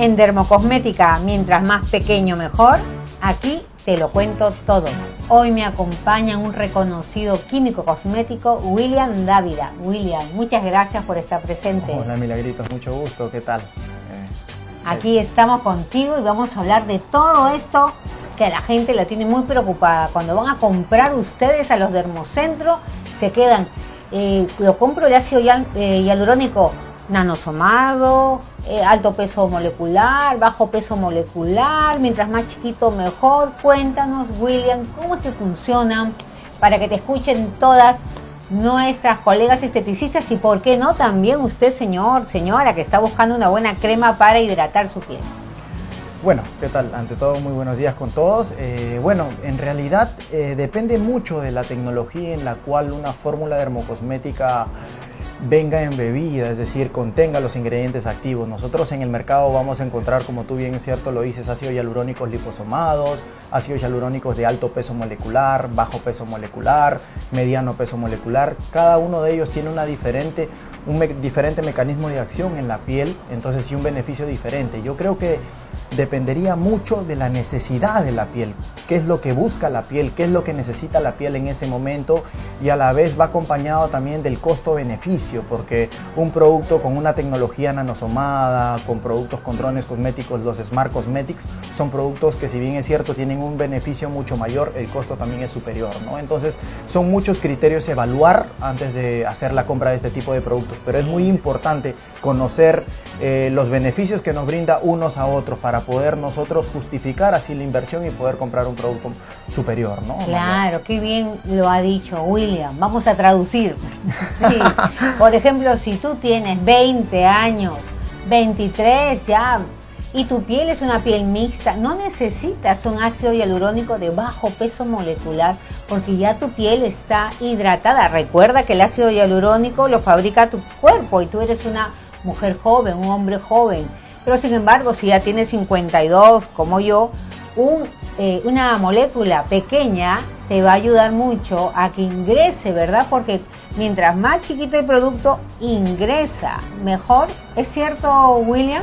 En Dermocosmética, mientras más pequeño mejor, aquí te lo cuento todo. Hoy me acompaña un reconocido químico cosmético, William Dávila. William, muchas gracias por estar presente. Hola Milagritos, mucho gusto, ¿qué tal? Eh, aquí estamos contigo y vamos a hablar de todo esto que la gente la tiene muy preocupada. Cuando van a comprar ustedes a los dermocentros, se quedan, eh, lo compro el ácido eh, hialurónico nanosomado, eh, alto peso molecular, bajo peso molecular, mientras más chiquito mejor. Cuéntanos, William, cómo te funcionan para que te escuchen todas nuestras colegas esteticistas y por qué no también usted, señor, señora, que está buscando una buena crema para hidratar su piel. Bueno, ¿qué tal? Ante todo, muy buenos días con todos. Eh, bueno, en realidad eh, depende mucho de la tecnología en la cual una fórmula dermocosmética venga en bebida, es decir, contenga los ingredientes activos. Nosotros en el mercado vamos a encontrar, como tú bien es cierto lo dices, ácidos hialurónicos liposomados, ácidos hialurónicos de alto peso molecular, bajo peso molecular, mediano peso molecular. Cada uno de ellos tiene una diferente, un diferente mecanismo de acción en la piel, entonces sí un beneficio diferente. Yo creo que dependería mucho de la necesidad de la piel, qué es lo que busca la piel, qué es lo que necesita la piel en ese momento y a la vez va acompañado también del costo-beneficio, porque un producto con una tecnología nanosomada, con productos con drones cosméticos, los Smart Cosmetics, son productos que si bien es cierto tienen un beneficio mucho mayor, el costo también es superior, ¿no? Entonces son muchos criterios evaluar antes de hacer la compra de este tipo de productos, pero es muy importante conocer eh, los beneficios que nos brinda unos a otros para poder nosotros justificar así la inversión y poder comprar un producto superior, ¿no? Claro, qué bien lo ha dicho William. Vamos a traducir. Por ejemplo, si tú tienes 20 años, 23 ya, y tu piel es una piel mixta, no necesitas un ácido hialurónico de bajo peso molecular porque ya tu piel está hidratada. Recuerda que el ácido hialurónico lo fabrica tu cuerpo y tú eres una mujer joven, un hombre joven. Pero sin embargo, si ya tiene 52 como yo, eh, una molécula pequeña te va a ayudar mucho a que ingrese, ¿verdad? Porque mientras más chiquito el producto, ingresa mejor. ¿Es cierto, William?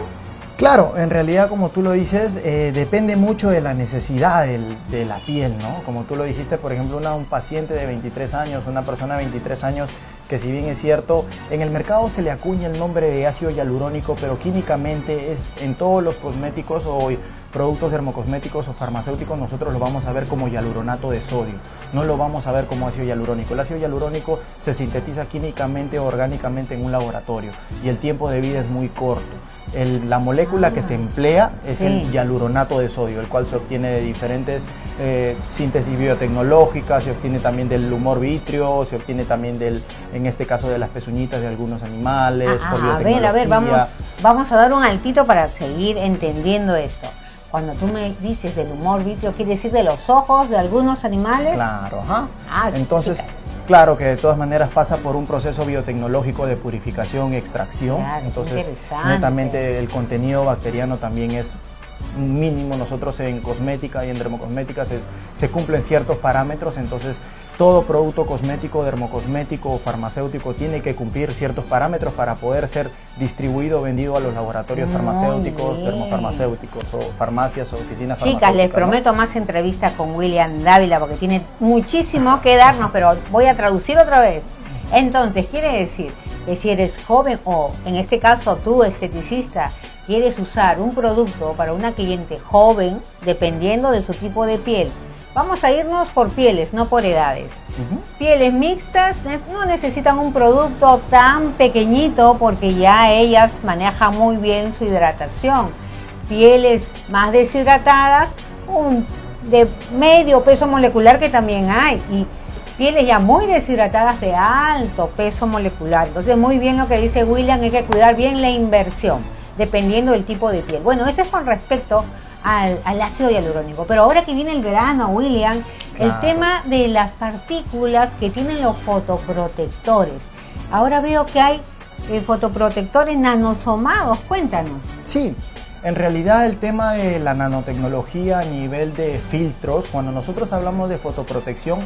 Claro, en realidad como tú lo dices, eh, depende mucho de la necesidad de la piel, ¿no? Como tú lo dijiste, por ejemplo, una, un paciente de 23 años, una persona de 23 años que si bien es cierto, en el mercado se le acuña el nombre de ácido hialurónico, pero químicamente es en todos los cosméticos o productos dermocosméticos o farmacéuticos nosotros lo vamos a ver como hialuronato de sodio, no lo vamos a ver como ácido hialurónico. El ácido hialurónico se sintetiza químicamente o orgánicamente en un laboratorio y el tiempo de vida es muy corto. la molécula que se ah, emplea es el hialuronato de sodio, el cual se obtiene de diferentes eh, síntesis biotecnológicas, se obtiene también del humor vitrio, se obtiene también del, en este caso de las pezuñitas de algunos animales. Ah, a ver, a ver, vamos, vamos a dar un altito para seguir entendiendo esto. Cuando tú me dices del humor vitrio, ¿quiere decir de los ojos de algunos animales? Claro, ajá. Ah, Entonces, claro que de todas maneras pasa por un proceso biotecnológico de purificación y extracción. Entonces, netamente el contenido bacteriano también es mínimo nosotros en cosmética y en dermocosmética se, se, cumplen ciertos parámetros, entonces todo producto cosmético, dermocosmético o farmacéutico tiene que cumplir ciertos parámetros para poder ser distribuido o vendido a los laboratorios farmacéuticos, dermofarmacéuticos o farmacias o oficinas Chicas, les prometo más entrevistas con William Dávila porque tiene muchísimo que darnos, pero voy a traducir otra vez. Entonces, quiere decir que si eres joven o en este caso tú, esteticista, quieres usar un producto para una cliente joven, dependiendo de su tipo de piel, vamos a irnos por pieles, no por edades. Pieles mixtas no necesitan un producto tan pequeñito porque ya ellas manejan muy bien su hidratación. Pieles más deshidratadas, un de medio peso molecular que también hay. Y pieles ya muy deshidratadas de alto peso molecular. Entonces, muy bien lo que dice William, hay que cuidar bien la inversión dependiendo del tipo de piel. Bueno, eso es con respecto al, ácido hialurónico. Pero ahora que viene el verano, William, el tema de las partículas que tienen los fotoprotectores. Ahora veo que hay eh, fotoprotectores nanosomados. Cuéntanos. Sí, en realidad el tema de la nanotecnología a nivel de filtros, cuando nosotros hablamos de fotoprotección,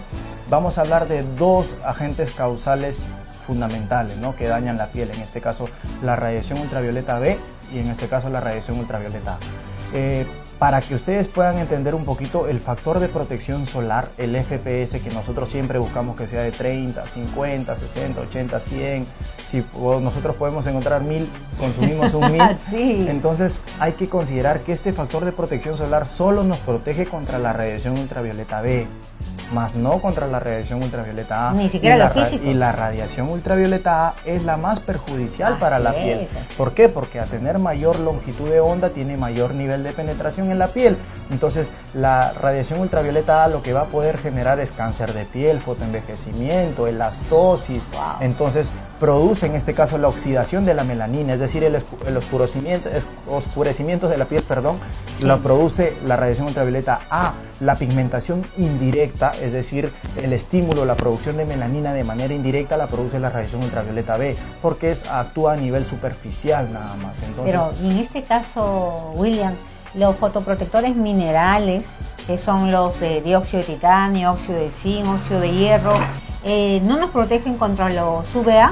vamos a hablar de dos agentes causales fundamentales ¿no? que dañan la piel, en este caso la radiación ultravioleta B y en este caso la radiación ultravioleta. Eh, para que ustedes puedan entender un poquito el factor de protección solar, el FPS que nosotros siempre buscamos que sea de 30, 50, 60, 80, 100. Si nosotros podemos encontrar 1000, consumimos un 1000. Entonces hay que considerar que este factor de protección solar solo nos protege contra la radiación ultravioleta B más no contra la radiación ultravioleta A. Ni siquiera y, la, y la radiación ultravioleta A es la más perjudicial para la piel. ¿Por qué? Porque a tener mayor longitud de onda tiene mayor nivel de penetración en la piel. Entonces, la radiación ultravioleta A lo que va a poder generar es cáncer de piel, fotoenvejecimiento, elastosis. Entonces, produce en este caso la oxidación de la melanina, es decir, el, oscurecimiento, oscurecimiento de la piel, perdón, lo produce la radiación ultravioleta A. La pigmentación indirecta, es decir, el estímulo, la producción de melanina de manera indirecta la produce la radiación ultravioleta B, porque es, actúa a nivel superficial nada más. Pero en este caso, William, los fotoprotectores minerales, que son los de dióxido de titanio, óxido de zinc, óxido de hierro, eh, ¿no nos protegen contra los UVA?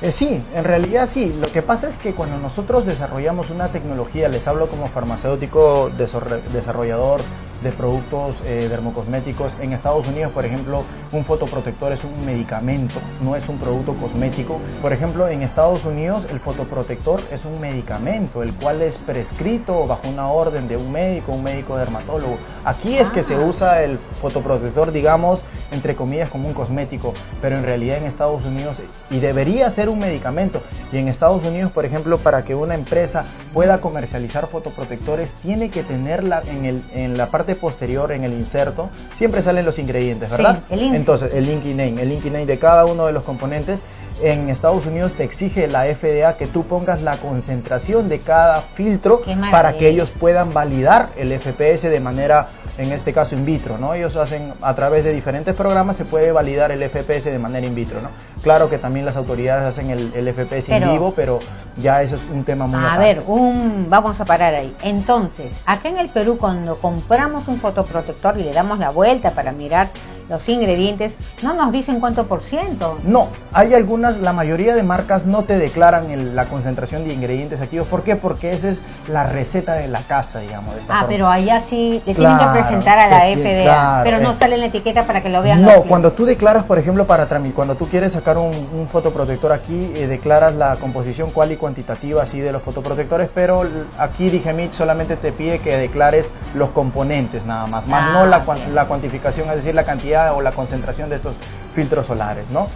Eh, sí, en realidad sí. Lo que pasa es que cuando nosotros desarrollamos una tecnología, les hablo como farmacéutico desarrollador de productos eh, dermocosméticos. En Estados Unidos, por ejemplo, un fotoprotector es un medicamento, no es un producto cosmético. Por ejemplo, en Estados Unidos el fotoprotector es un medicamento, el cual es prescrito bajo una orden de un médico, un médico dermatólogo. Aquí es que se ah. usa el fotoprotector, digamos, entre comillas, como un cosmético, pero en realidad en Estados Unidos, y debería ser un medicamento, y en Estados Unidos, por ejemplo, para que una empresa pueda comercializar fotoprotectores, tiene que tenerla en, el, en la parte posterior, en el inserto, siempre salen los ingredientes, ¿verdad? Entonces, el linking name, el linking name de cada uno de los componentes en Estados Unidos te exige la FDA que tú pongas la concentración de cada filtro para que ellos puedan validar el FPS de manera, en este caso, in vitro, ¿no? Ellos hacen, a través de diferentes programas, se puede validar el FPS de manera in vitro, ¿no? Claro que también las autoridades hacen el, FPS en vivo, pero ya eso es un tema muy A ver, un, vamos a parar ahí. Entonces, acá en el Perú, cuando compramos un fotoprotector y le damos la vuelta para mirar los ingredientes, no nos dicen cuánto por ciento. No, hay algunas, la mayoría de marcas no te declaran la concentración de ingredientes activos. ¿Por qué? Porque esa es la receta de la casa, digamos. ah, pero allá sí le tienen que presentar a la FDA, pero no sale en la etiqueta para que lo vean. No, cuando tú declaras, por ejemplo, para trámite, cuando tú quieres sacar un, fotoprotector aquí, eh, declaras la composición cual y cuantitativa así de los fotoprotectores, pero aquí Digemit solamente te pide que declares los componentes nada más, más no la, la cuantificación, es decir, la cantidad o la concentración de estos filtros solares, ¿no?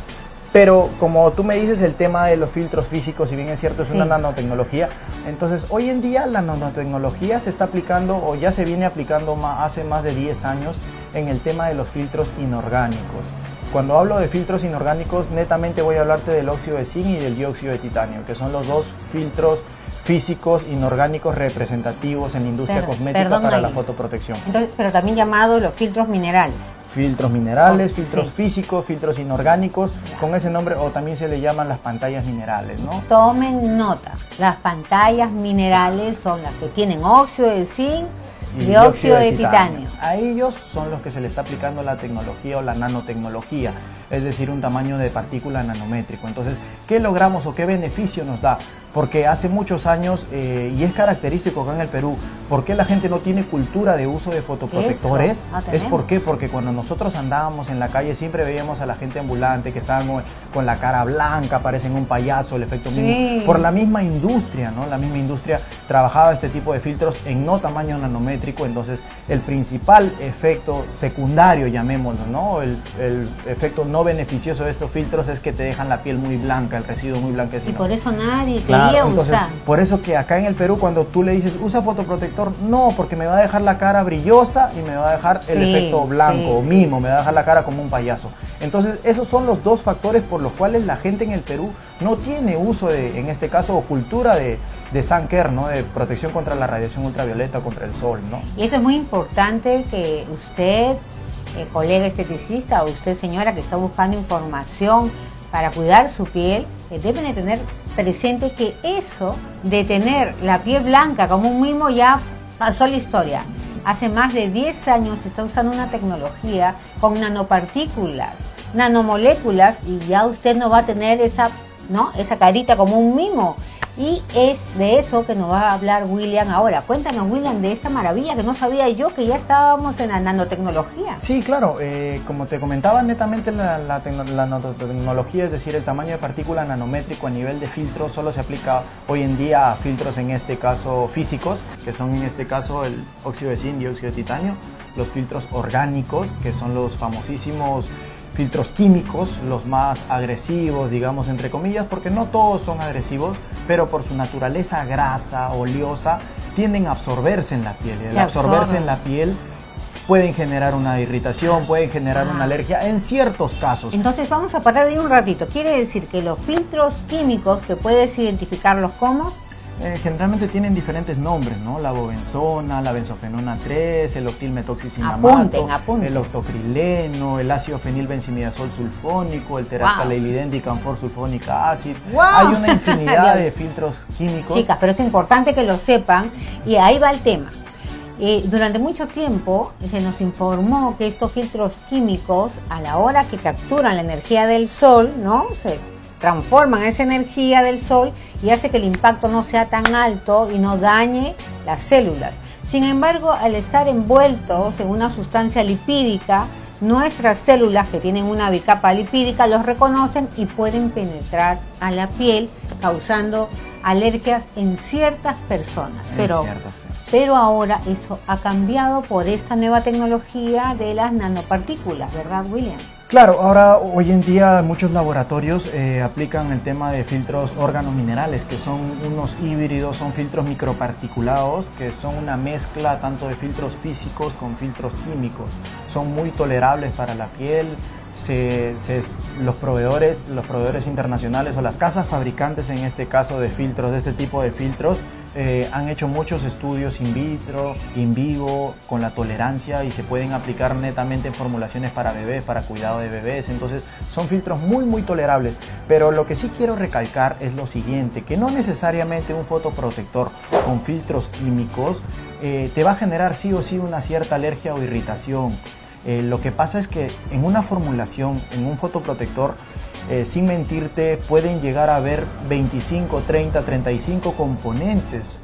Pero como tú me dices, el tema de los filtros físicos, si bien es cierto, es una nanotecnología, entonces hoy en día la nanotecnología se está aplicando o ya se viene aplicando hace más de 10 años en el tema de los filtros inorgánicos. Cuando hablo de filtros inorgánicos, netamente voy a hablarte del óxido de zinc y del dióxido de titanio, que son los dos filtros físicos inorgánicos representativos en la industria cosmética para la fotoprotección. pero también llamados los filtros minerales filtros minerales, filtros físicos, filtros inorgánicos, con ese nombre, o también se le llaman las pantallas minerales, ¿no? Tomen nota, las pantallas minerales son las que tienen óxido de zinc y dióxido de, titanio. A ellos son los que se le está aplicando la tecnología o la nanotecnología, es decir, un tamaño de partícula nanométrico. Entonces, ¿qué logramos o qué beneficio nos da? Porque hace muchos años, eh, y es característico acá en el Perú, ¿por qué la gente no tiene cultura de uso de fotoprotectores? Ah, es por qué, porque cuando nosotros andábamos en la calle siempre veíamos a la gente ambulante que estaban con la cara blanca, parecen un payaso, el efecto mismo. Por la misma industria, ¿no? La misma industria trabajaba este tipo de filtros en no tamaño nanométrico, entonces el principal efecto secundario, llamémoslo, ¿no? El, efecto no beneficioso de estos filtros es que te dejan la piel muy blanca, el residuo muy blanquecino. Y por eso nadie entonces, por eso que acá en el Perú cuando tú le dices usa fotoprotector, no, porque me va a dejar la cara brillosa y me va a dejar el efecto blanco o mimo, me va a dejar la cara como un payaso. Entonces, esos son los dos factores por los cuales la gente en el Perú no tiene uso de, en este caso, o cultura de, de sun ¿no? De protección contra la radiación ultravioleta, contra el sol, ¿no? Y eso es muy importante que usted, eh, colega esteticista, o usted señora que está buscando información para cuidar su piel, eh, deben de tener presente que eso de tener la piel blanca como un mimo ya pasó la historia. Hace más de 10 años se está usando una tecnología con nanopartículas, nanomoléculas y ya usted no va a tener esa ¿no? Esa carita como un mimo. Y es de eso que nos va a hablar William ahora. Cuéntanos, William, de esta maravilla que no sabía yo que ya estábamos en la nanotecnología. Sí, claro. Eh, como te comentaba, netamente la, nanotecnología, es decir, el tamaño de partícula nanométrico a nivel de filtro, solo se aplica hoy en día a filtros, en este caso físicos, que son en este caso el óxido de zinc, dióxido de titanio, los filtros orgánicos, que son los famosísimos filtros químicos, los más agresivos, digamos, entre comillas, porque no todos son agresivos, pero por su naturaleza grasa, oleosa, tienden a absorberse en la piel. Y al absorberse en la piel pueden generar una irritación, pueden generar una ah. alergia en ciertos casos. Entonces vamos a parar ahí un ratito. Quiere decir que los filtros químicos, que puedes identificarlos como eh, generalmente tienen diferentes nombres, ¿no? La bobenzona, la benzofenona 3, el octilmetoxicinamato, el octocrileno, el ácido fenilbenzimidazol sulfónico, el terastaleilidendicamfor sulfónica ácido. Hay una infinidad de filtros químicos. Chicas, pero es importante que lo sepan y ahí va el tema. Eh, durante mucho tiempo se nos informó que estos filtros químicos, a la hora que capturan la energía del sol, ¿no? Se transforman esa energía del sol y hace que el impacto no sea tan alto y no dañe las células. Sin embargo, al estar envueltos en una sustancia lipídica, nuestras células que tienen una bicapa lipídica los reconocen y pueden penetrar a la piel causando alergias en ciertas personas. pero, pero ahora eso ha cambiado por esta nueva tecnología de las nanopartículas, ¿verdad, William? Claro, ahora hoy en día muchos laboratorios eh, aplican el tema de filtros órganos-minerales, que son unos híbridos, son filtros microparticulados, que son una mezcla tanto de filtros físicos con filtros químicos. Son muy tolerables para la piel, los, proveedores, los proveedores internacionales o las casas fabricantes en este caso de filtros, de este tipo de filtros, eh, han hecho muchos estudios in vitro, in vivo, con la tolerancia y se pueden aplicar netamente en formulaciones para bebés, para cuidado de bebés. Entonces son filtros muy muy tolerables. Pero lo que sí quiero recalcar es lo siguiente, que no necesariamente un fotoprotector con filtros químicos eh, te va a generar sí o sí una cierta alergia o irritación. Eh, lo que pasa es que en una formulación, en un fotoprotector, eh, sin mentirte, pueden llegar a haber 25, 30, 35 componentes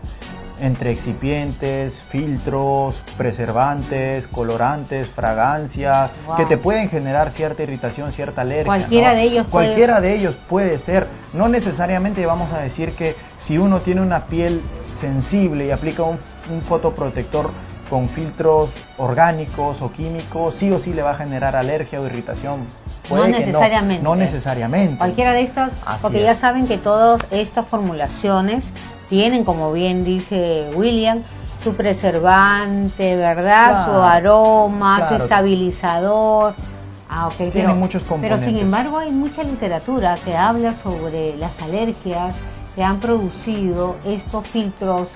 entre excipientes, filtros, preservantes, colorantes, fragancias, que te pueden generar cierta irritación, cierta alergia. Cualquiera de ellos Cualquiera de ellos puede ser. No necesariamente vamos a decir que si uno tiene una piel sensible y aplica un, un fotoprotector con filtros orgánicos o químicos, sí o sí le va a generar alergia o irritación no necesariamente. No, necesariamente. Cualquiera de estos, porque ya saben que todas estas formulaciones tienen, como bien dice William, su preservante, ¿verdad? Su aroma, su estabilizador. Ah, okay, Tienen muchos componentes. Pero sin embargo hay mucha literatura que habla sobre las alergias que han producido estos filtros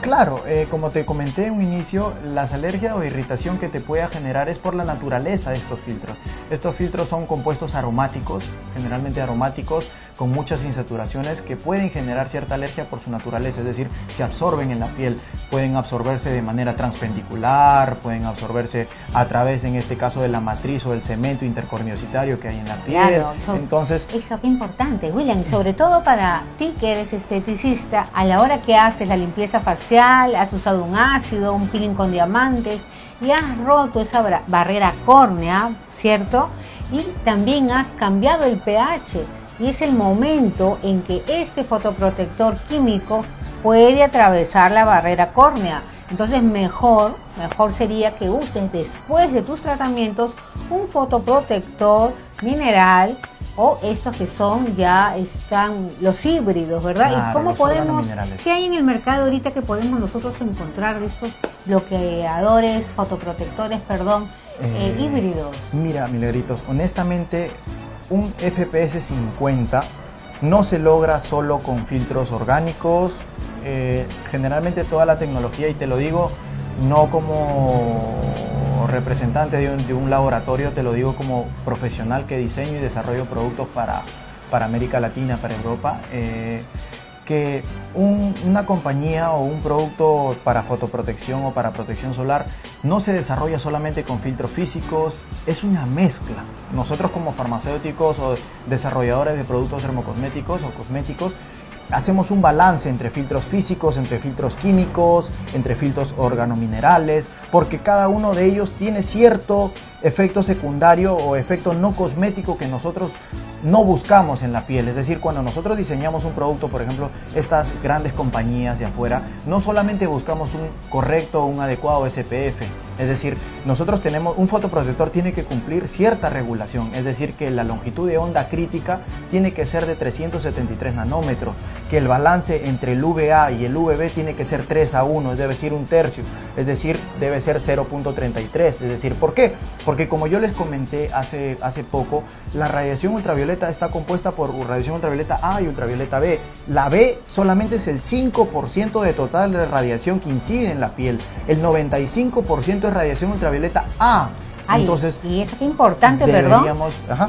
Claro, eh, como te comenté en un inicio, las alergias o irritación que te pueda generar es por la naturaleza de estos filtros. Estos filtros son compuestos aromáticos, generalmente aromáticos, con muchas insaturaciones que pueden generar cierta alergia por su naturaleza, es decir, se absorben en la piel, pueden absorberse de manera transpendicular, pueden absorberse a través, en este caso, de la matriz o del cemento intercorneocitario que hay en la piel. Entonces, eso es importante, William, sobre todo para ti que eres esteticista, a la hora que haces la limpieza facial, has usado un ácido, un peeling con diamantes y has roto esa barrera córnea, ¿cierto? Y también has cambiado el pH y es el momento en que este fotoprotector químico puede atravesar la barrera córnea. Entonces mejor, mejor sería que uses después de tus tratamientos un fotoprotector mineral o estos que son ya están los híbridos, ¿verdad? ¿Y cómo podemos, qué hay en el mercado ahorita que podemos nosotros encontrar estos bloqueadores, fotoprotectores, perdón, eh, híbridos? Mira, Milagritos, honestamente un FPS 50 no se logra solo con filtros orgánicos. Eh, generalmente toda la tecnología, y te lo digo no como representante de un, laboratorio, te lo digo como profesional que diseño y desarrollo productos para, para América Latina, para Europa. Eh, que una compañía o un producto para fotoprotección o para protección solar no se desarrolla solamente con filtros físicos, es una mezcla. Nosotros como farmacéuticos o desarrolladores de productos dermocosméticos o cosméticos, hacemos un balance entre filtros físicos, entre filtros químicos, entre filtros organominerales, porque cada uno de ellos tiene cierto efecto secundario o efecto no cosmético que nosotros no buscamos en la piel. Es decir, cuando nosotros diseñamos un producto, por ejemplo, estas grandes compañías de afuera, no solamente buscamos un correcto, un adecuado SPF, es decir, nosotros tenemos un fotoprotector tiene que cumplir cierta regulación, es decir, que la longitud de onda crítica tiene que ser de 373 nanómetros, que el balance entre el VA y el VB tiene que ser 3 a 1, es decir, un tercio, es decir, debe ser 0.33, es decir, ¿por qué? Porque como yo les comenté hace, hace poco, la radiación ultravioleta está compuesta por radiación ultravioleta A y ultravioleta B. La B solamente es el 5% de total de radiación que incide en la piel, el 95% es radiación ultravioleta A. Entonces, y eso es importante, perdón.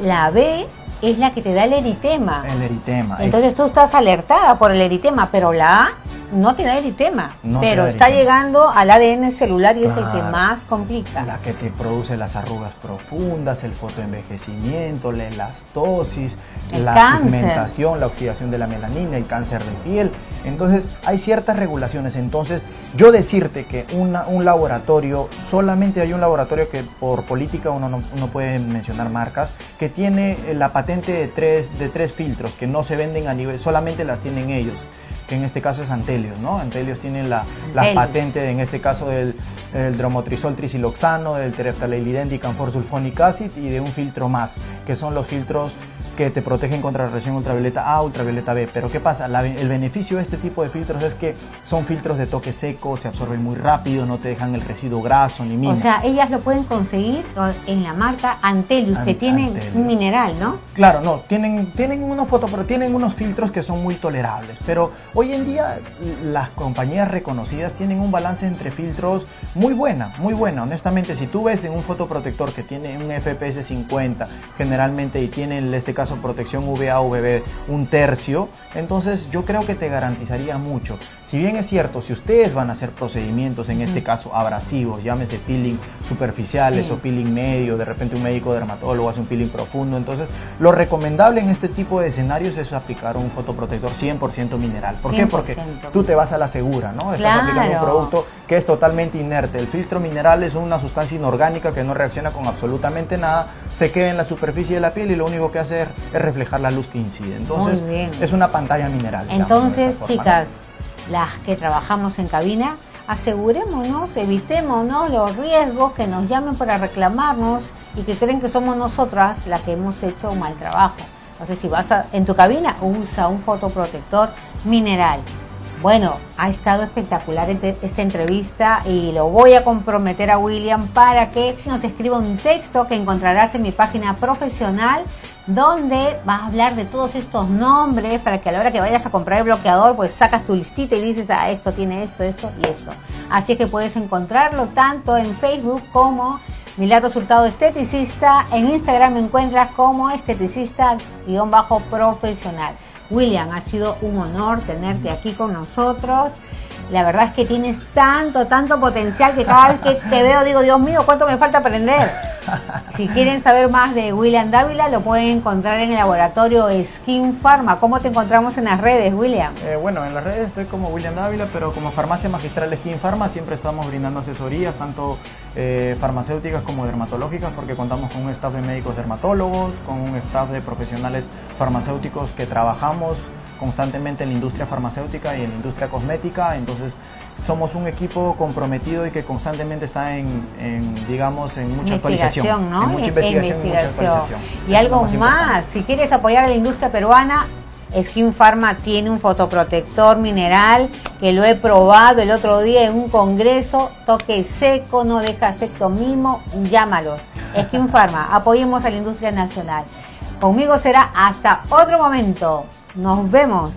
La B es la que te da el eritema. El eritema. Entonces tú estás alertada por el eritema, pero la A no te da eritema, pero está llegando al ADN celular y es el que más complica. La que te produce las arrugas profundas, el fotoenvejecimiento, la elastosis, la pigmentación, la oxidación de la melanina, el cáncer de piel. Entonces hay ciertas regulaciones. Entonces yo decirte que un laboratorio, solamente hay un laboratorio que por política uno no, puede mencionar marcas, que tiene la patente de tres, de tres filtros que no se venden a nivel, solamente las tienen ellos que en este caso es Antelios, ¿no? Antelios tiene la, patente, en este caso del, del dromotrisol trisiloxano, del tereftalelidén sulfonic acid y de un filtro más, que son los filtros que te protegen contra la radiación ultravioleta A, ultravioleta B. Pero ¿qué pasa? el beneficio de este tipo de filtros es que son filtros de toque seco, se absorben muy rápido, no te dejan el residuo graso ni mina. O sea, ellas lo pueden conseguir en la marca Antelius, que tiene un mineral, ¿no? Claro, no, tienen, tienen unos fotos, pero tienen unos filtros que son muy tolerables. Pero hoy en día las compañías reconocidas tienen un balance entre filtros muy buena, muy buena. Honestamente, si tú ves en un fotoprotector que tiene un FPS 50 generalmente y tiene en este caso protección VA-VB un tercio, entonces yo creo que te garantizaría mucho. Si bien es cierto, si ustedes van a hacer procedimientos, en este caso abrasivos, llámese peeling superficiales o peeling medio, de repente un médico dermatólogo hace un peeling profundo, entonces lo recomendable en este tipo de escenarios es aplicar un fotoprotector 100% mineral. ¿Por qué? Porque tú te vas a la segura, ¿no? Estás aplicando un producto que es totalmente inerte. El filtro mineral es una sustancia inorgánica que no reacciona con absolutamente nada, se queda en la superficie de la piel y lo único que hace es reflejar la luz que incide. Entonces, es una pantalla mineral. Entonces, chicas, las que trabajamos en cabina, asegurémonos, evitémonos los riesgos que nos llamen para reclamarnos y que creen que somos nosotras las que hemos hecho un mal trabajo. Entonces, si vas en tu cabina, usa un fotoprotector mineral. Bueno, ha estado espectacular este, esta entrevista y lo voy a comprometer a William para que nos escriba un texto que encontrarás en mi página profesional donde vas a hablar de todos estos nombres para que a la hora que vayas a comprar el bloqueador pues sacas tu listita y dices, ah, esto tiene esto, esto y esto. Así que puedes encontrarlo tanto en Facebook como Milagro Resultado Esteticista. En Instagram me encuentras como esteticista-profesional. William, ha sido un honor tenerte aquí con nosotros. La verdad es que tienes tanto, tanto potencial que cada vez que te veo digo, Dios mío, ¿cuánto me falta aprender? Si quieren saber más de William Dávila, lo pueden encontrar en el laboratorio Skin Pharma. ¿Cómo te encontramos en las redes, William? Eh, bueno, en las redes estoy como William Dávila, pero como farmacia magistral Skin Pharma siempre estamos brindando asesorías, tanto eh, farmacéuticas como dermatológicas, porque contamos con un staff de médicos dermatólogos, con un staff de profesionales farmacéuticos que trabajamos constantemente en la industria farmacéutica y en la industria cosmética, entonces somos un equipo comprometido y que constantemente está en, digamos, en mucha actualización, ¿no? En mucha investigación, Y, mucha actualización. y algo más, si quieres apoyar a la industria peruana, Skin Pharma tiene un fotoprotector mineral que lo he probado el otro día en un congreso, toque seco, no deja efecto mimo, llámalos. Skin Pharma, apoyemos a la industria nacional. Conmigo será hasta otro momento. Nos vemos.